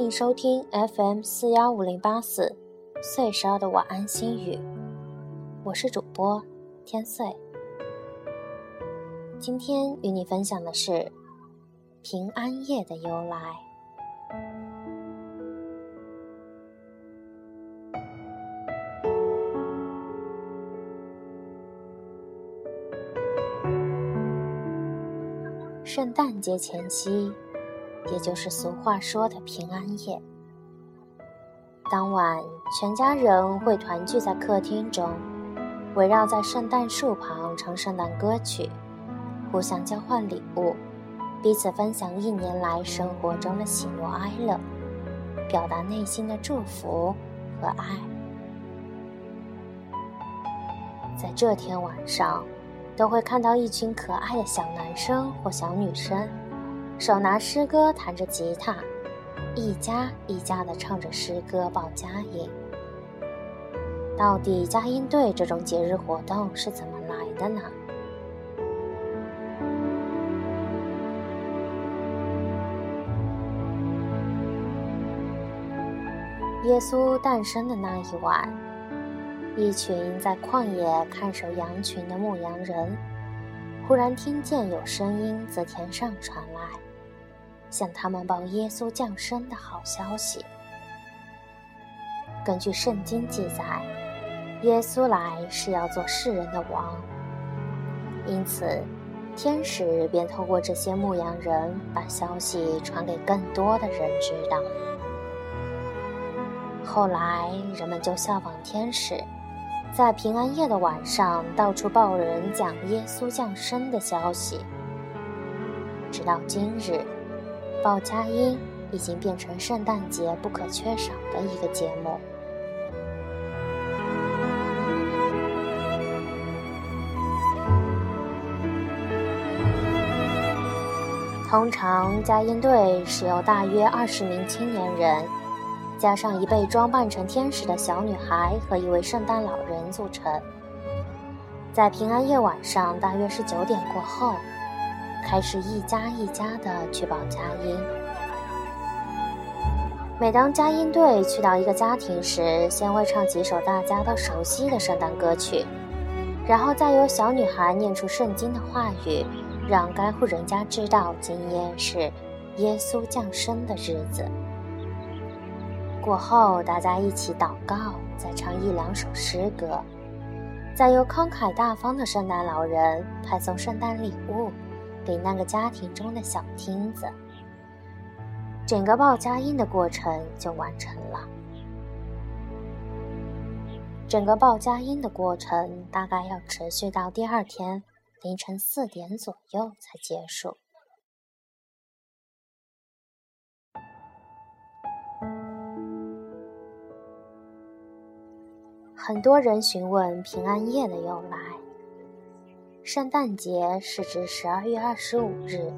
欢迎收听 FM 四幺五零八四岁十二的晚安心语，我是主播天岁。今天与你分享的是平安夜的由来。圣诞节前夕。也就是俗话说的平安夜，当晚全家人会团聚在客厅中，围绕在圣诞树旁唱圣诞歌曲，互相交换礼物，彼此分享一年来生活中的喜怒哀乐，表达内心的祝福和爱。在这天晚上，都会看到一群可爱的小男生或小女生。手拿诗歌，弹着吉他，一家一家的唱着诗歌报佳音。到底佳音队这种节日活动是怎么来的呢？耶稣诞生的那一晚，一群在旷野看守羊群的牧羊人，忽然听见有声音自天上传来。向他们报耶稣降生的好消息。根据圣经记载，耶稣来是要做世人的王，因此天使便透过这些牧羊人把消息传给更多的人知道。后来人们就效仿天使，在平安夜的晚上到处报人讲耶稣降生的消息，直到今日。报佳音已经变成圣诞节不可缺少的一个节目。通常，佳音队是由大约二十名青年人，加上一被装扮成天使的小女孩和一位圣诞老人组成。在平安夜晚上，大约是九点过后。开始一家一家的去报佳音。每当佳音队去到一个家庭时，先会唱几首大家都熟悉的圣诞歌曲，然后再由小女孩念出圣经的话语，让该户人家知道今夜是耶稣降生的日子。过后，大家一起祷告，再唱一两首诗歌，再由慷慨大方的圣诞老人派送圣诞礼物。给那个家庭中的小厅子，整个报佳音的过程就完成了。整个报佳音的过程大概要持续到第二天凌晨四点左右才结束。很多人询问平安夜的由来。圣诞节是指十二月二十五日，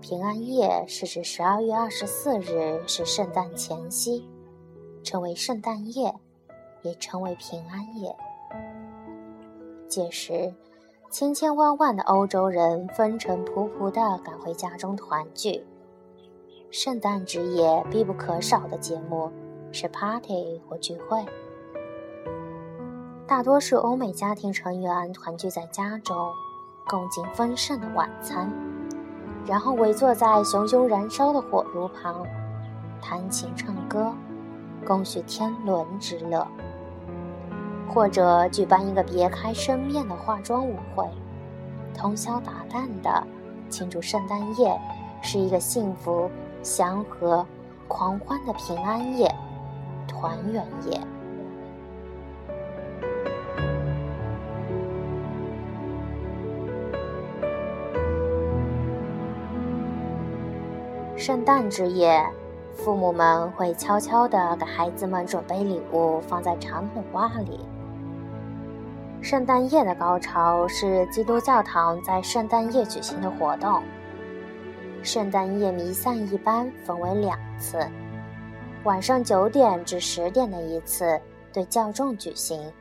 平安夜是指十二月二十四日是圣诞前夕，称为圣诞夜，也称为平安夜。届时，千千万万的欧洲人风尘仆仆地赶回家中团聚。圣诞之夜必不可少的节目是 party 或聚会。大多数欧美家庭成员团聚在家中，共进丰盛的晚餐，然后围坐在熊熊燃烧的火炉旁，弹琴唱歌，共叙天伦之乐。或者举办一个别开生面的化妆舞会，通宵达旦的庆祝圣诞夜是一个幸福、祥和、狂欢的平安夜、团圆夜。圣诞之夜，父母们会悄悄地给孩子们准备礼物，放在长筒袜里。圣诞夜的高潮是基督教堂在圣诞夜举行的活动。圣诞夜弥散一般分为两次，晚上九点至十点的一次对教众举行，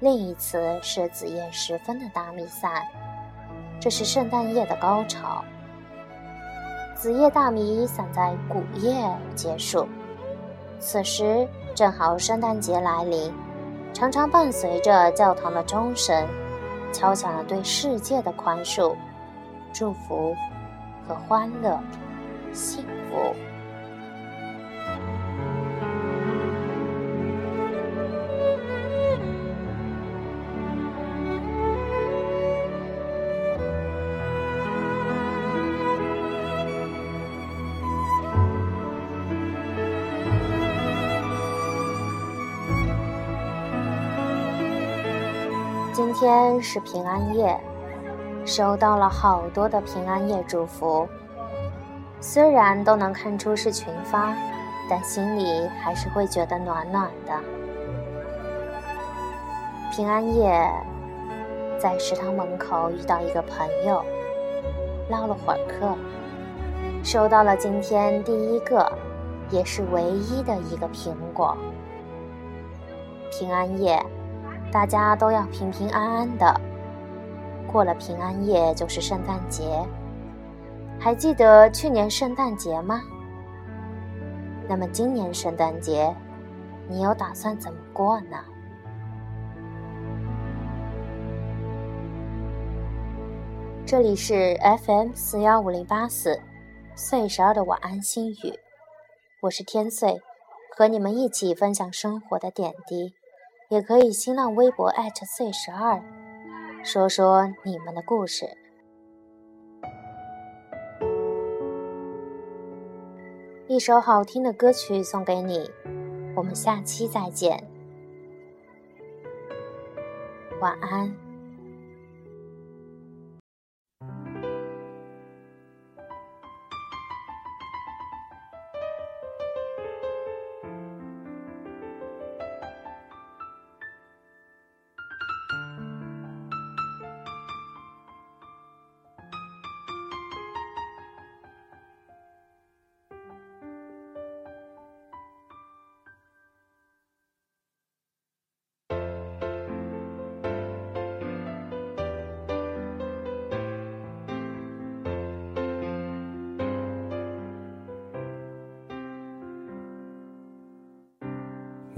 另一次是子夜时分的大弥散，这是圣诞夜的高潮。子夜大米散在谷夜结束。此时正好圣诞节来临，常常伴随着教堂的钟声，敲响了对世界的宽恕、祝福和欢乐、幸福。今天是平安夜，收到了好多的平安夜祝福。虽然都能看出是群发，但心里还是会觉得暖暖的。平安夜，在食堂门口遇到一个朋友，唠了会儿嗑，收到了今天第一个，也是唯一的一个苹果。平安夜。大家都要平平安安的。过了平安夜就是圣诞节，还记得去年圣诞节吗？那么今年圣诞节，你有打算怎么过呢？这里是 FM 四幺五零八四，岁十二的晚安心语，我是天岁，和你们一起分享生活的点滴。也可以新浪微博 @C 十二，说说你们的故事。一首好听的歌曲送给你，我们下期再见，晚安。